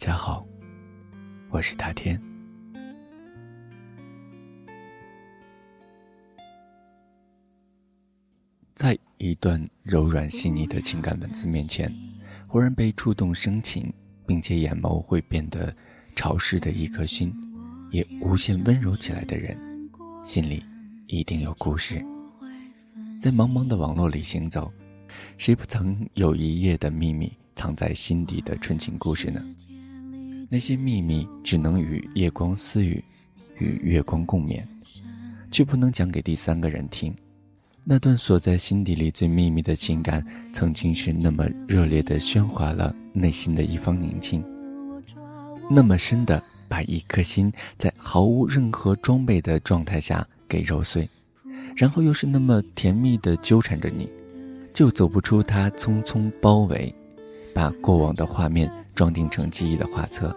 大家好，我是大天。在一段柔软细腻的情感文字面前，忽然被触动生情，并且眼眸会变得潮湿的一颗心，也无限温柔起来的人，心里一定有故事。在茫茫的网络里行走，谁不曾有一夜的秘密藏在心底的纯情故事呢？那些秘密只能与夜光私语，与月光共勉，却不能讲给第三个人听。那段锁在心底里最秘密的情感，曾经是那么热烈的喧哗了内心的一方宁静，那么深的把一颗心在毫无任何装备的状态下给揉碎，然后又是那么甜蜜的纠缠着你，就走不出它匆匆包围，把过往的画面装订成记忆的画册，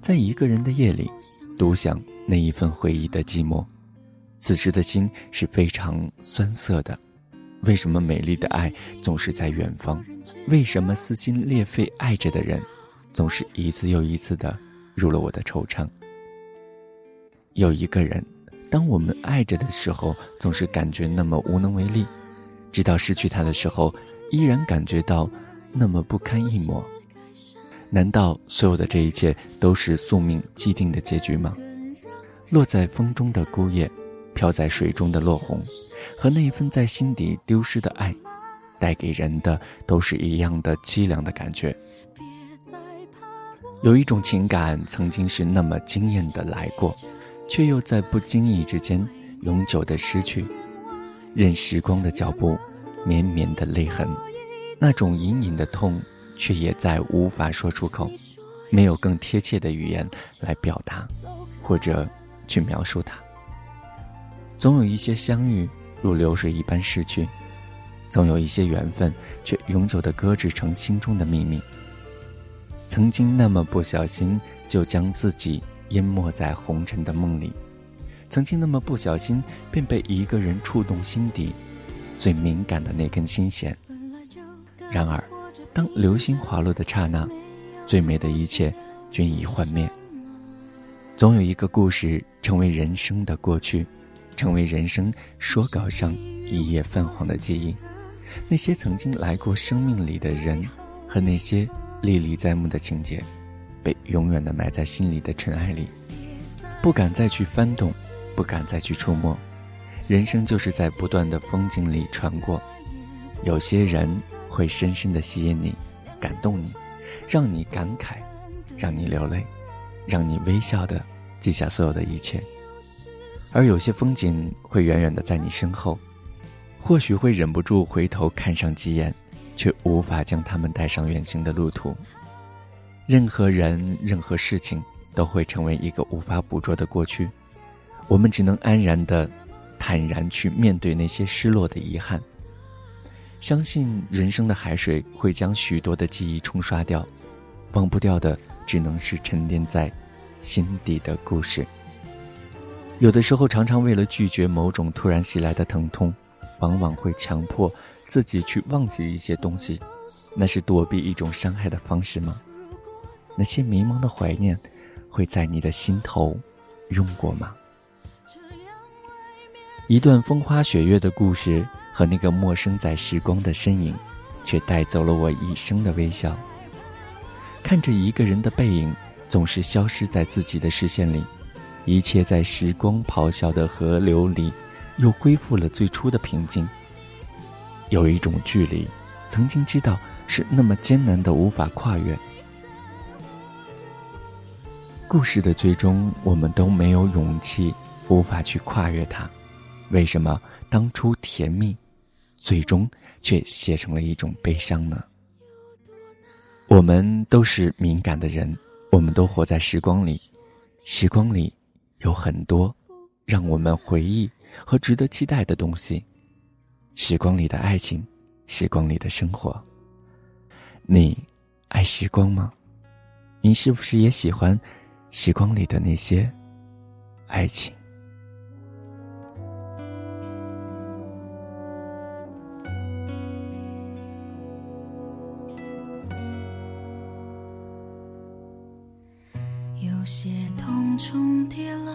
在一个人的夜里，独享那一份回忆的寂寞。此时的心是非常酸涩的，为什么美丽的爱总是在远方？为什么撕心裂肺爱着的人，总是一次又一次的入了我的惆怅？有一个人，当我们爱着的时候，总是感觉那么无能为力；直到失去他的时候，依然感觉到那么不堪一抹。难道所有的这一切都是宿命既定的结局吗？落在风中的孤叶。飘在水中的落红，和那份在心底丢失的爱，带给人的都是一样的凄凉的感觉。有一种情感曾经是那么惊艳的来过，却又在不经意之间永久的失去。任时光的脚步，绵绵的泪痕，那种隐隐的痛，却也再无法说出口，没有更贴切的语言来表达，或者去描述它。总有一些相遇如流水一般逝去，总有一些缘分却永久的搁置成心中的秘密。曾经那么不小心就将自己淹没在红尘的梦里，曾经那么不小心便被一个人触动心底最敏感的那根心弦。然而，当流星滑落的刹那，最美的一切均已幻灭。总有一个故事成为人生的过去。成为人生说稿上一页泛黄的记忆，那些曾经来过生命里的人，和那些历历在目的情节，被永远的埋在心里的尘埃里，不敢再去翻动，不敢再去触摸。人生就是在不断的风景里穿过，有些人会深深的吸引你，感动你，让你感慨，让你流泪，让你微笑的记下所有的一切。而有些风景会远远的在你身后，或许会忍不住回头看上几眼，却无法将他们带上远行的路途。任何人、任何事情都会成为一个无法捕捉的过去，我们只能安然的、坦然去面对那些失落的遗憾。相信人生的海水会将许多的记忆冲刷掉，忘不掉的只能是沉淀在心底的故事。有的时候，常常为了拒绝某种突然袭来的疼痛，往往会强迫自己去忘记一些东西，那是躲避一种伤害的方式吗？那些迷茫的怀念，会在你的心头涌过吗？一段风花雪月的故事和那个陌生在时光的身影，却带走了我一生的微笑。看着一个人的背影，总是消失在自己的视线里。一切在时光咆哮的河流里，又恢复了最初的平静。有一种距离，曾经知道是那么艰难的无法跨越。故事的最终，我们都没有勇气，无法去跨越它。为什么当初甜蜜，最终却写成了一种悲伤呢？我们都是敏感的人，我们都活在时光里，时光里。有很多让我们回忆和值得期待的东西，时光里的爱情，时光里的生活。你爱时光吗？你是不是也喜欢时光里的那些爱情？重叠了，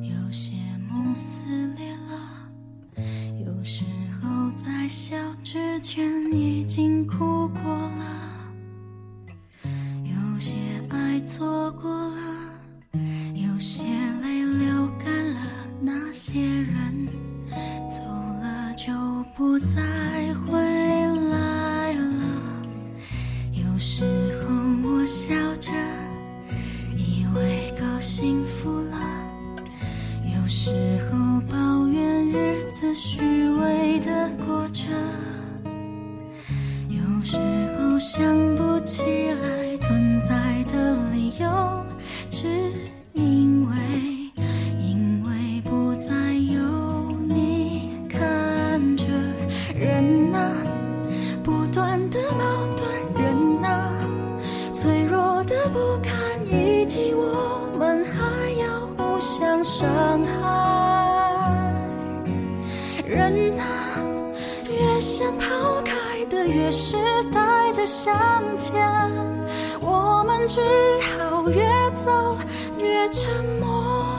有些梦撕裂了，有时候在笑之前已经哭过了，有些爱错过了，有些泪流干了，那些人走了就不再回的矛盾，人啊，脆弱的不堪。以及我们还要互相伤害，人啊，越想抛开的越是带着向前，我们只好越走越沉默。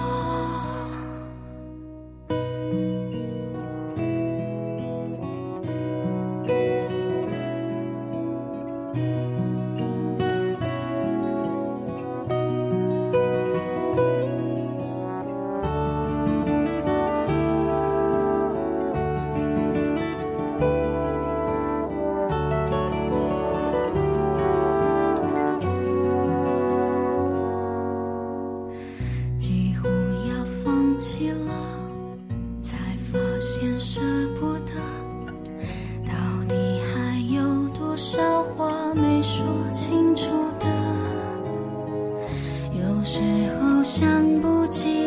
说清楚的？有时候想不起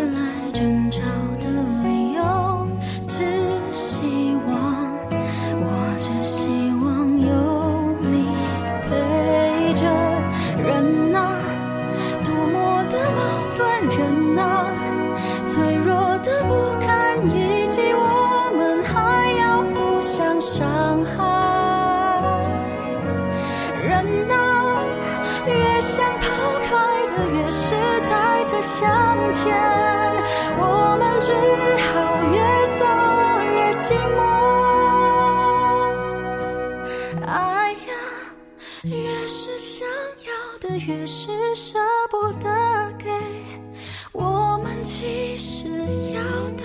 越想抛开的，越是带着向前，我们只好越走越寂寞。爱呀，越是想要的，越是舍不得给。我们其实要的